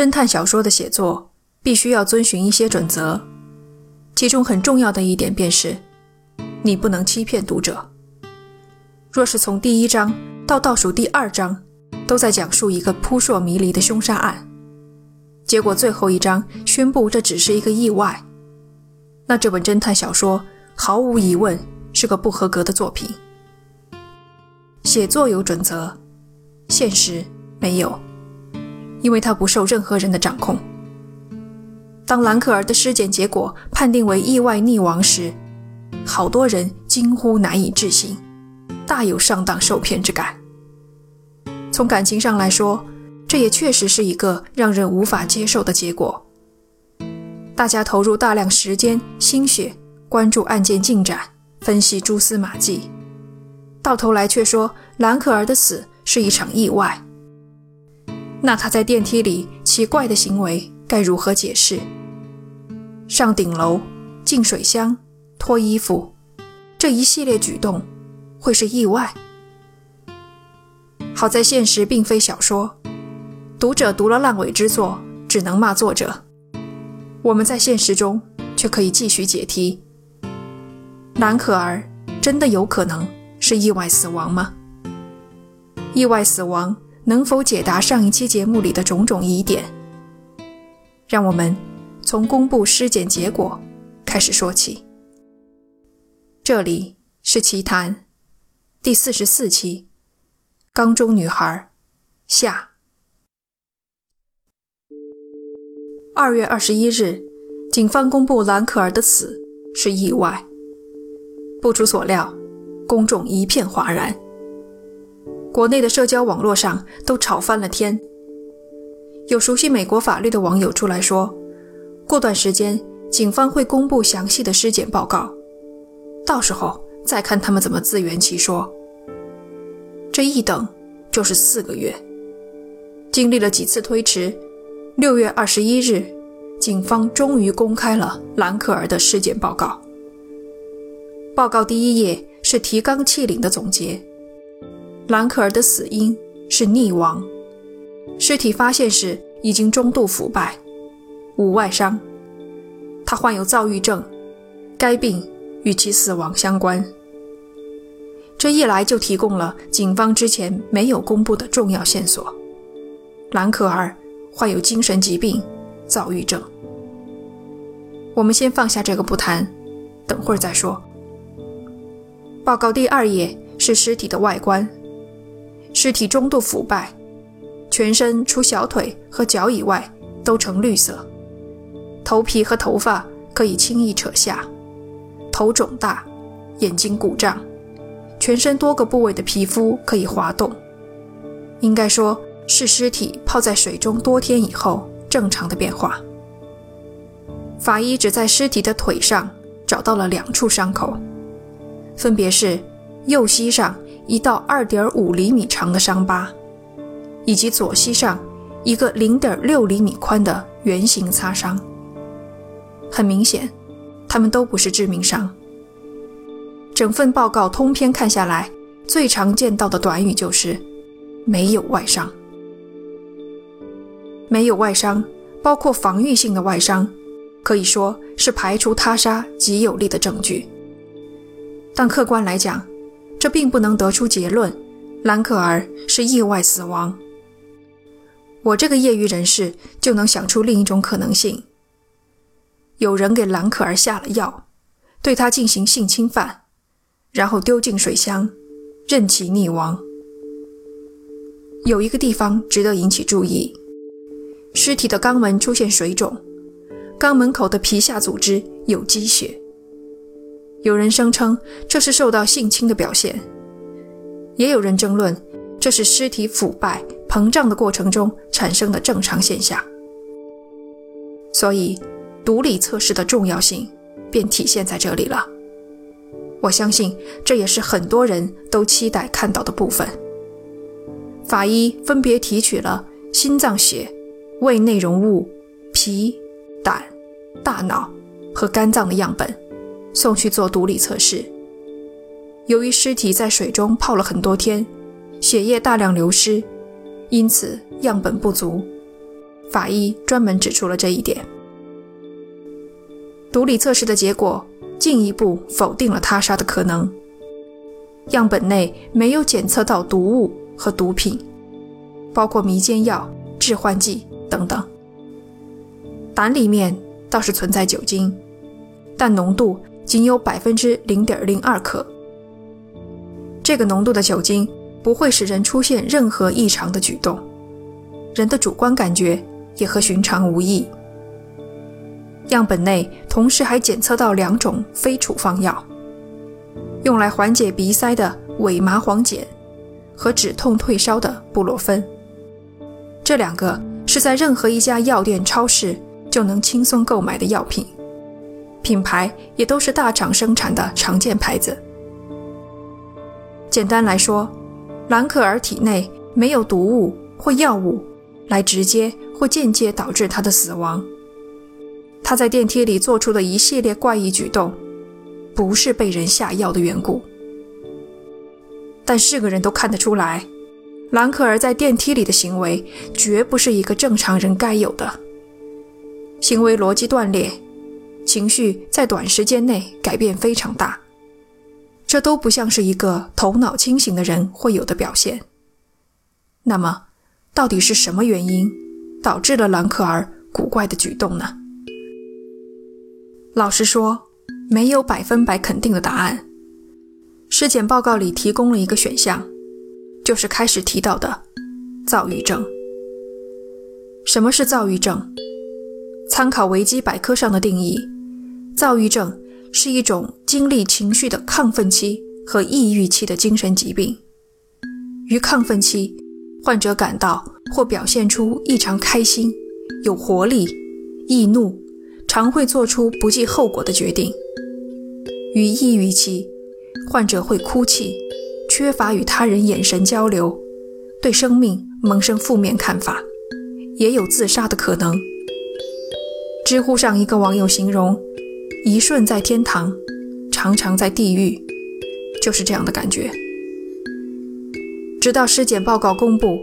侦探小说的写作必须要遵循一些准则，其中很重要的一点便是，你不能欺骗读者。若是从第一章到倒数第二章都在讲述一个扑朔迷离的凶杀案，结果最后一章宣布这只是一个意外，那这本侦探小说毫无疑问是个不合格的作品。写作有准则，现实没有。因为他不受任何人的掌控。当兰可儿的尸检结果判定为意外溺亡时，好多人惊呼难以置信，大有上当受骗之感。从感情上来说，这也确实是一个让人无法接受的结果。大家投入大量时间心血，关注案件进展，分析蛛丝马迹，到头来却说兰可儿的死是一场意外。那他在电梯里奇怪的行为该如何解释？上顶楼、进水箱、脱衣服，这一系列举动会是意外？好在现实并非小说，读者读了烂尾之作，只能骂作者。我们在现实中却可以继续解题：蓝可儿真的有可能是意外死亡吗？意外死亡？能否解答上一期节目里的种种疑点？让我们从公布尸检结果开始说起。这里是奇谈第四十四期，《缸中女孩》下。二月二十一日，警方公布兰可儿的死是意外。不出所料，公众一片哗然。国内的社交网络上都吵翻了天。有熟悉美国法律的网友出来说，过段时间警方会公布详细的尸检报告，到时候再看他们怎么自圆其说。这一等就是四个月，经历了几次推迟，六月二十一日，警方终于公开了兰可儿的尸检报告。报告第一页是提纲挈领的总结。兰可儿的死因是溺亡，尸体发现时已经中度腐败，无外伤。她患有躁郁症，该病与其死亡相关。这一来就提供了警方之前没有公布的重要线索：兰可儿患有精神疾病，躁郁症。我们先放下这个不谈，等会儿再说。报告第二页是尸体的外观。尸体中度腐败，全身除小腿和脚以外都呈绿色，头皮和头发可以轻易扯下，头肿大，眼睛鼓胀，全身多个部位的皮肤可以滑动，应该说是尸体泡在水中多天以后正常的变化。法医只在尸体的腿上找到了两处伤口，分别是右膝上。一道二点五厘米长的伤疤，以及左膝上一个零点六厘米宽的圆形擦伤。很明显，他们都不是致命伤。整份报告通篇看下来，最常见到的短语就是“没有外伤”。没有外伤，包括防御性的外伤，可以说是排除他杀极有力的证据。但客观来讲，这并不能得出结论，兰可儿是意外死亡。我这个业余人士就能想出另一种可能性：有人给兰可儿下了药，对她进行性侵犯，然后丢进水箱，任其溺亡。有一个地方值得引起注意：尸体的肛门出现水肿，肛门口的皮下组织有积血。有人声称这是受到性侵的表现，也有人争论这是尸体腐败膨胀的过程中产生的正常现象。所以，毒理测试的重要性便体现在这里了。我相信这也是很多人都期待看到的部分。法医分别提取了心脏血、胃内容物、脾、胆、大脑和肝脏的样本。送去做毒理测试。由于尸体在水中泡了很多天，血液大量流失，因此样本不足。法医专门指出了这一点。毒理测试的结果进一步否定了他杀的可能。样本内没有检测到毒物和毒品，包括迷奸药、致幻剂等等。胆里面倒是存在酒精，但浓度仅有百分之零点零二克。这个浓度的酒精不会使人出现任何异常的举动，人的主观感觉也和寻常无异。样本内同时还检测到两种非处方药，用来缓解鼻塞的伪麻黄碱和止痛退烧的布洛芬。这两个是在任何一家药店、超市就能轻松购买的药品，品牌也都是大厂生产的常见牌子。简单来说，兰可儿体内没有毒物或药物来直接或间接导致他的死亡。他在电梯里做出的一系列怪异举动，不是被人下药的缘故。但是个人都看得出来，兰可儿在电梯里的行为绝不是一个正常人该有的。行为逻辑断裂，情绪在短时间内改变非常大。这都不像是一个头脑清醒的人会有的表现。那么，到底是什么原因导致了兰可儿古怪的举动呢？老实说，没有百分百肯定的答案。尸检报告里提供了一个选项，就是开始提到的躁郁症。什么是躁郁症？参考维基百科上的定义，躁郁症。是一种经历情绪的亢奋期和抑郁期的精神疾病。于亢奋期，患者感到或表现出异常开心、有活力；易怒，常会做出不计后果的决定。于抑郁期，患者会哭泣，缺乏与他人眼神交流，对生命萌生负面看法，也有自杀的可能。知乎上一个网友形容。一瞬在天堂，常常在地狱，就是这样的感觉。直到尸检报告公布，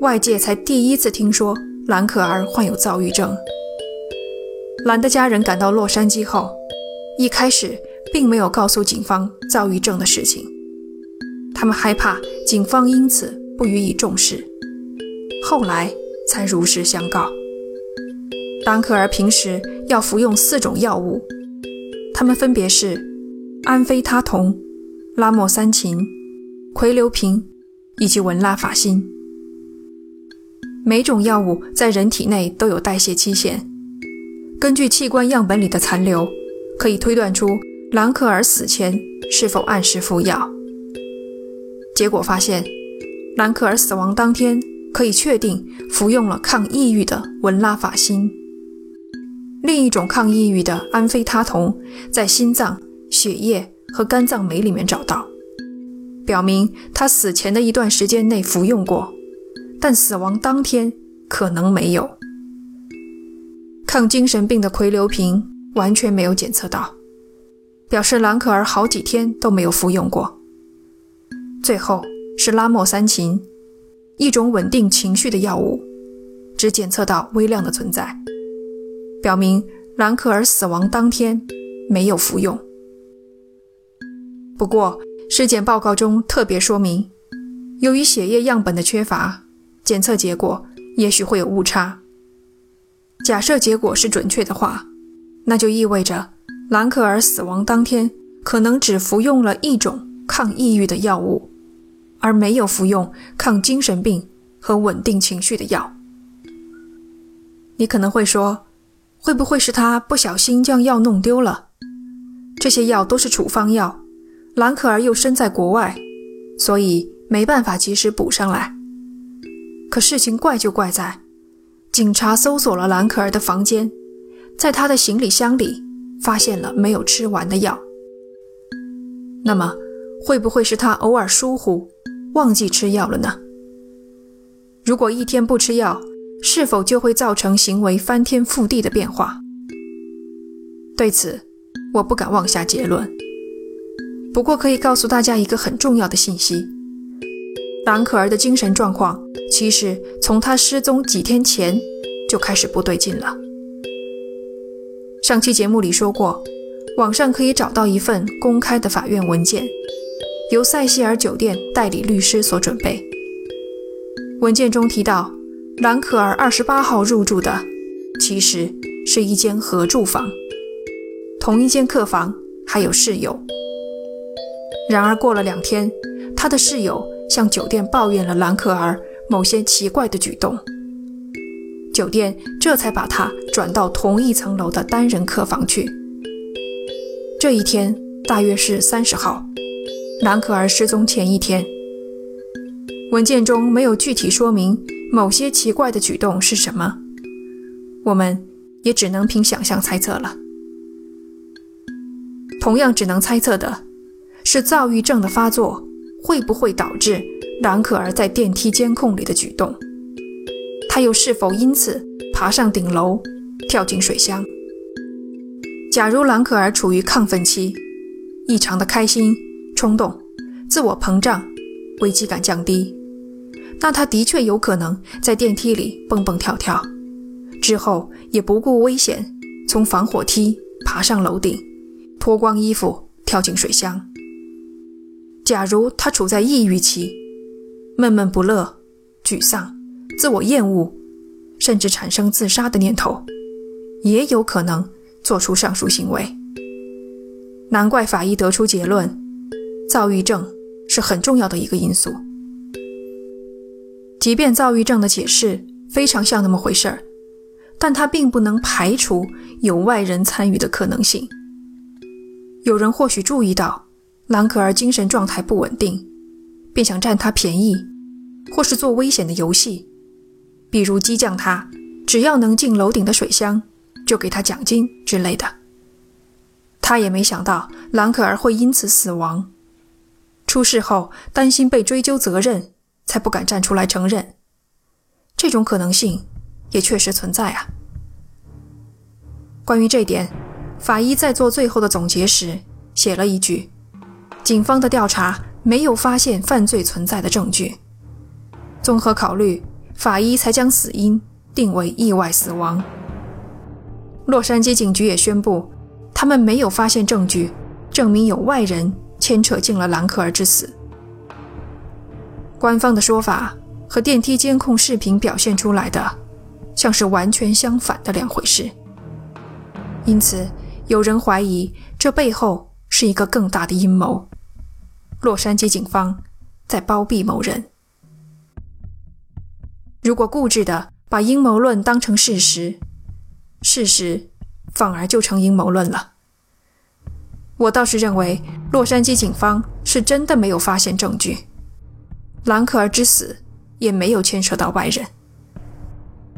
外界才第一次听说兰可儿患有躁郁症。兰的家人赶到洛杉矶后，一开始并没有告诉警方躁郁症的事情，他们害怕警方因此不予以重视。后来才如实相告，兰可儿平时要服用四种药物。它们分别是安非他酮、拉莫三嗪、喹硫平以及文拉法辛。每种药物在人体内都有代谢期限，根据器官样本里的残留，可以推断出兰克尔死前是否按时服药。结果发现，兰克尔死亡当天可以确定服用了抗抑郁的文拉法辛。另一种抗抑郁的安非他酮，在心脏、血液和肝脏酶里面找到，表明他死前的一段时间内服用过，但死亡当天可能没有。抗精神病的喹硫平完全没有检测到，表示兰可儿好几天都没有服用过。最后是拉莫三嗪，一种稳定情绪的药物，只检测到微量的存在。表明兰可儿死亡当天没有服用。不过，尸检报告中特别说明，由于血液样本的缺乏，检测结果也许会有误差。假设结果是准确的话，那就意味着兰可儿死亡当天可能只服用了一种抗抑郁的药物，而没有服用抗精神病和稳定情绪的药。你可能会说。会不会是他不小心将药弄丢了？这些药都是处方药，兰可儿又身在国外，所以没办法及时补上来。可事情怪就怪在，警察搜索了兰可儿的房间，在他的行李箱里发现了没有吃完的药。那么，会不会是他偶尔疏忽，忘记吃药了呢？如果一天不吃药，是否就会造成行为翻天覆地的变化？对此，我不敢妄下结论。不过可以告诉大家一个很重要的信息：兰可儿的精神状况其实从她失踪几天前就开始不对劲了。上期节目里说过，网上可以找到一份公开的法院文件，由塞西尔酒店代理律师所准备。文件中提到，兰可儿二十八号入住的其实是一间合住房，同一间客房还有室友。然而过了两天，他的室友向酒店抱怨了兰可儿某些奇怪的举动，酒店这才把他转到同一层楼的单人客房去。这一天大约是三十号，兰可儿失踪前一天。文件中没有具体说明某些奇怪的举动是什么，我们也只能凭想象猜测了。同样只能猜测的是，躁郁症的发作会不会导致兰可儿在电梯监控里的举动？他又是否因此爬上顶楼，跳进水箱？假如兰可儿处于亢奋期，异常的开心、冲动、自我膨胀，危机感降低。那他的确有可能在电梯里蹦蹦跳跳，之后也不顾危险，从防火梯爬上楼顶，脱光衣服跳进水箱。假如他处在抑郁期，闷闷不乐、沮丧、自我厌恶，甚至产生自杀的念头，也有可能做出上述行为。难怪法医得出结论：躁郁症是很重要的一个因素。即便躁郁症的解释非常像那么回事儿，但它并不能排除有外人参与的可能性。有人或许注意到兰可儿精神状态不稳定，便想占她便宜，或是做危险的游戏，比如激将她，只要能进楼顶的水箱，就给她奖金之类的。他也没想到兰可儿会因此死亡。出事后担心被追究责任。才不敢站出来承认，这种可能性也确实存在啊。关于这点，法医在做最后的总结时写了一句：“警方的调查没有发现犯罪存在的证据。”综合考虑，法医才将死因定为意外死亡。洛杉矶警局也宣布，他们没有发现证据证明有外人牵扯进了兰克尔之死。官方的说法和电梯监控视频表现出来的，像是完全相反的两回事。因此，有人怀疑这背后是一个更大的阴谋。洛杉矶警方在包庇某人。如果固执的把阴谋论当成事实，事实反而就成阴谋论了。我倒是认为，洛杉矶警方是真的没有发现证据。兰可儿之死也没有牵涉到外人。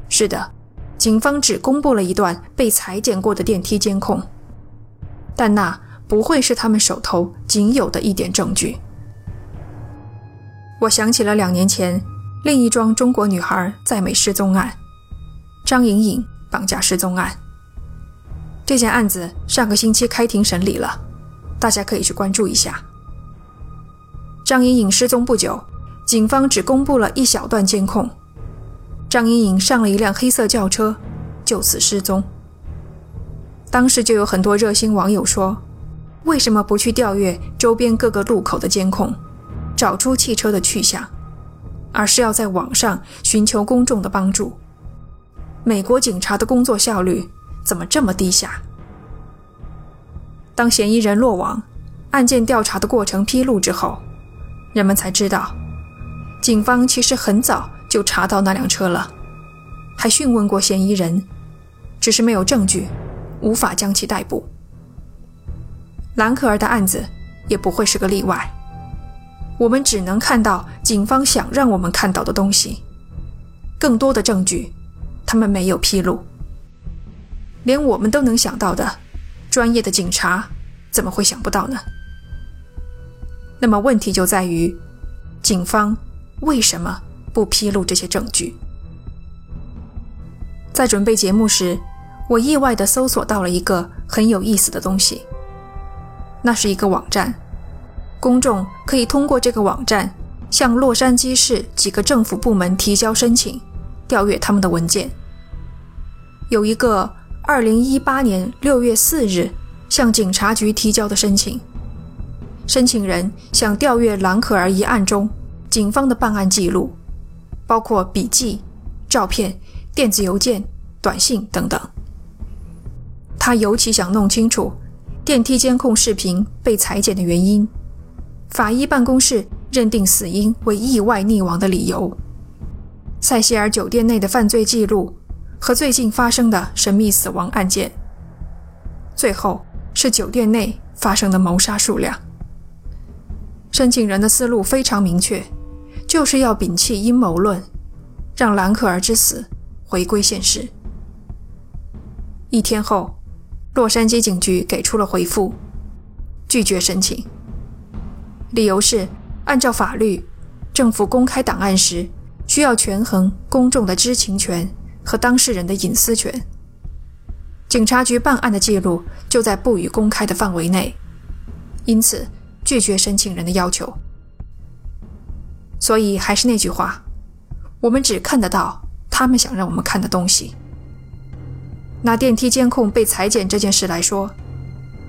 是的，警方只公布了一段被裁剪过的电梯监控，但那不会是他们手头仅有的一点证据。我想起了两年前另一桩中国女孩在美失踪案——张颖颖绑架失踪案。这件案子上个星期开庭审理了，大家可以去关注一下。张颖颖失踪不久。警方只公布了一小段监控，张莹莹上了一辆黑色轿车，就此失踪。当时就有很多热心网友说：“为什么不去调阅周边各个路口的监控，找出汽车的去向，而是要在网上寻求公众的帮助？美国警察的工作效率怎么这么低下？”当嫌疑人落网，案件调查的过程披露之后，人们才知道。警方其实很早就查到那辆车了，还讯问过嫌疑人，只是没有证据，无法将其逮捕。兰可儿的案子也不会是个例外，我们只能看到警方想让我们看到的东西，更多的证据，他们没有披露。连我们都能想到的，专业的警察怎么会想不到呢？那么问题就在于，警方。为什么不披露这些证据？在准备节目时，我意外地搜索到了一个很有意思的东西。那是一个网站，公众可以通过这个网站向洛杉矶市几个政府部门提交申请，调阅他们的文件。有一个2018年6月4日向警察局提交的申请，申请人想调阅兰可儿一案中警方的办案记录，包括笔记、照片、电子邮件、短信等等。他尤其想弄清楚电梯监控视频被裁剪的原因，法医办公室认定死因为意外溺亡的理由，塞西尔酒店内的犯罪记录和最近发生的神秘死亡案件，最后是酒店内发生的谋杀数量。申请人的思路非常明确，就是要摒弃阴谋论，让兰克尔之死回归现实。一天后。洛杉矶警局给出了回复，拒绝申请。理由是，按照法律，政府公开档案时需要权衡公众的知情权和当事人的隐私权。警察局办案的记录就在不予公开的范围内，因此拒绝申请人的要求。所以还是那句话，我们只看得到他们想让我们看的东西。拿电梯监控被裁剪这件事来说，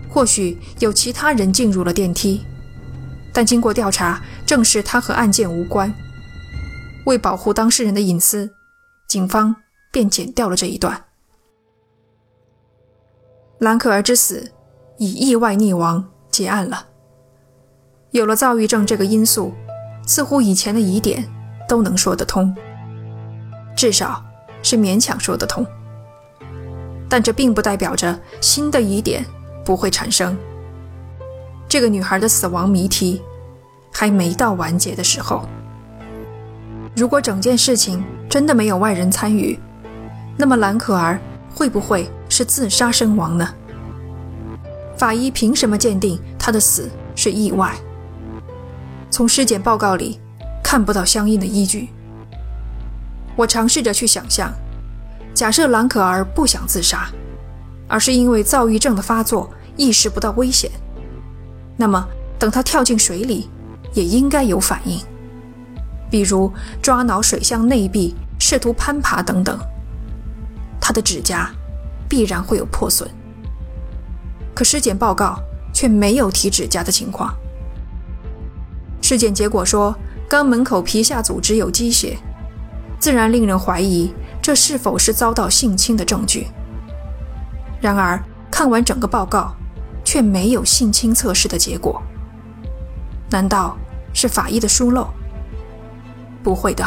或许有其他人进入了电梯，但经过调查，证实他和案件无关。为保护当事人的隐私，警方便剪掉了这一段。兰可儿之死以意外溺亡结案了。有了躁郁症这个因素，似乎以前的疑点都能说得通，至少是勉强说得通。但这并不代表着新的疑点不会产生。这个女孩的死亡谜题还没到完结的时候。如果整件事情真的没有外人参与，那么蓝可儿会不会是自杀身亡呢？法医凭什么鉴定她的死是意外？从尸检报告里看不到相应的依据。我尝试着去想象。假设兰可儿不想自杀，而是因为躁郁症的发作意识不到危险，那么等她跳进水里，也应该有反应，比如抓挠水箱内壁、试图攀爬等等。她的指甲必然会有破损，可尸检报告却没有提指甲的情况。尸检结果说肛门口皮下组织有积血，自然令人怀疑。这是否是遭到性侵的证据？然而，看完整个报告，却没有性侵测试的结果。难道是法医的疏漏？不会的，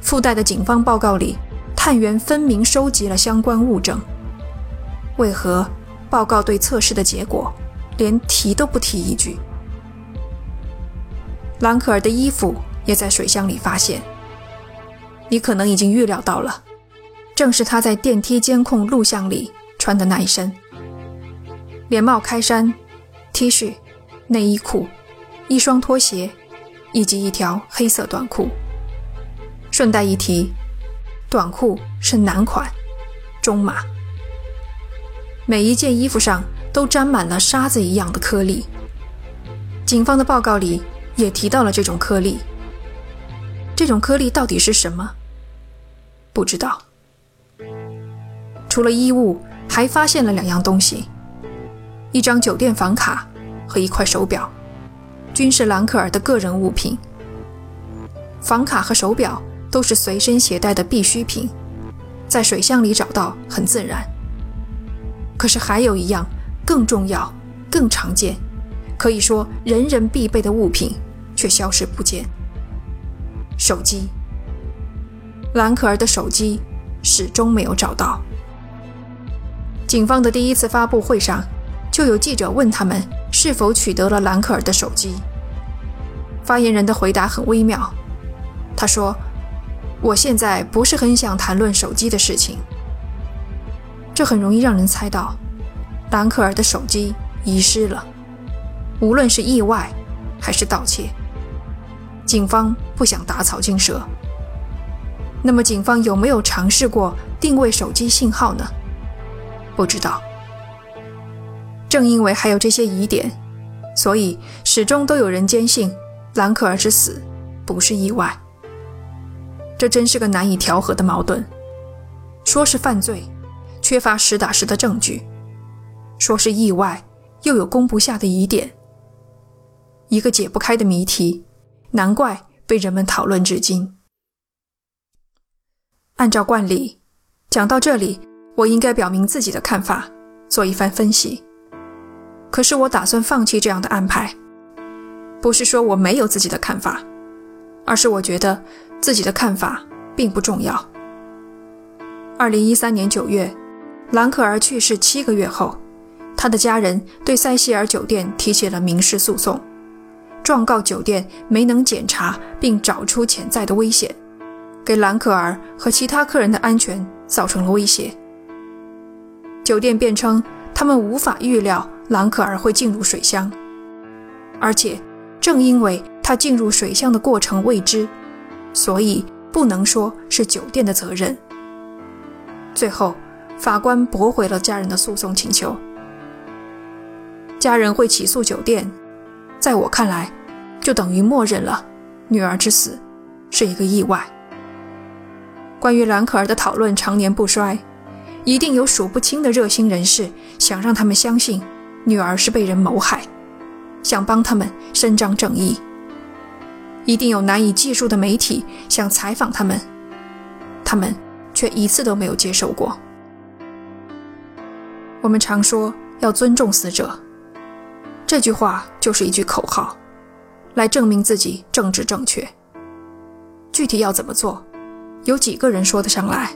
附带的警方报告里，探员分明收集了相关物证。为何报告对测试的结果连提都不提一句？兰可儿的衣服也在水箱里发现。你可能已经预料到了，正是他在电梯监控录像里穿的那一身连帽开衫、T 恤、内衣裤、一双拖鞋以及一条黑色短裤。顺带一提，短裤是男款，中码。每一件衣服上都沾满了沙子一样的颗粒。警方的报告里也提到了这种颗粒。这种颗粒到底是什么？不知道。除了衣物，还发现了两样东西：一张酒店房卡和一块手表，均是兰克尔的个人物品。房卡和手表都是随身携带的必需品，在水箱里找到很自然。可是还有一样更重要、更常见，可以说人人必备的物品，却消失不见——手机。兰可儿的手机始终没有找到。警方的第一次发布会上，就有记者问他们是否取得了兰可儿的手机。发言人的回答很微妙，他说：“我现在不是很想谈论手机的事情。”这很容易让人猜到，兰可儿的手机遗失了，无论是意外还是盗窃，警方不想打草惊蛇。那么，警方有没有尝试过定位手机信号呢？不知道。正因为还有这些疑点，所以始终都有人坚信兰可儿之死不是意外。这真是个难以调和的矛盾。说是犯罪，缺乏实打实的证据，说是意外，又有攻不下的疑点，一个解不开的谜题，难怪被人们讨论至今。按照惯例，讲到这里，我应该表明自己的看法，做一番分析。可是我打算放弃这样的安排，不是说我没有自己的看法，而是我觉得自己的看法并不重要。二零一三年九月，兰可儿去世七个月后，他的家人对塞西尔酒店提起了民事诉讼，状告酒店没能检查并找出潜在的危险。给兰可儿和其他客人的安全造成了威胁。酒店辩称，他们无法预料兰可儿会进入水箱，而且正因为他进入水箱的过程未知，所以不能说是酒店的责任。最后，法官驳回了家人的诉讼请求。家人会起诉酒店，在我看来，就等于默认了女儿之死是一个意外。关于兰可儿的讨论常年不衰，一定有数不清的热心人士想让他们相信女儿是被人谋害，想帮他们伸张正义。一定有难以计数的媒体想采访他们，他们却一次都没有接受过。我们常说要尊重死者，这句话就是一句口号，来证明自己政治正确。具体要怎么做？有几个人说得上来？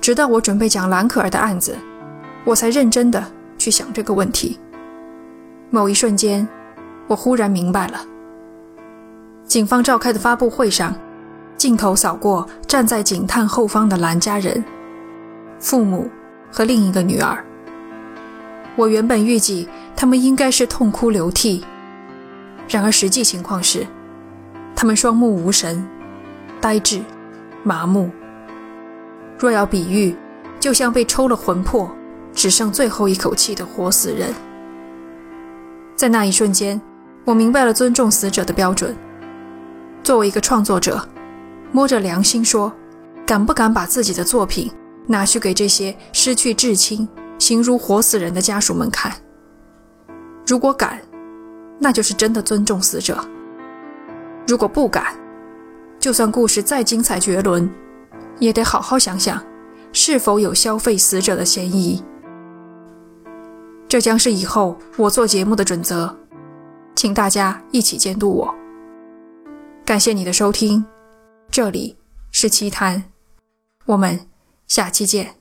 直到我准备讲兰可儿的案子，我才认真的去想这个问题。某一瞬间，我忽然明白了。警方召开的发布会上，镜头扫过站在警探后方的兰家人、父母和另一个女儿。我原本预计他们应该是痛哭流涕，然而实际情况是，他们双目无神。呆滞、麻木。若要比喻，就像被抽了魂魄、只剩最后一口气的活死人。在那一瞬间，我明白了尊重死者的标准。作为一个创作者，摸着良心说，敢不敢把自己的作品拿去给这些失去至亲、形如活死人的家属们看？如果敢，那就是真的尊重死者；如果不敢，就算故事再精彩绝伦，也得好好想想，是否有消费死者的嫌疑。这将是以后我做节目的准则，请大家一起监督我。感谢你的收听，这里是奇谈，我们下期见。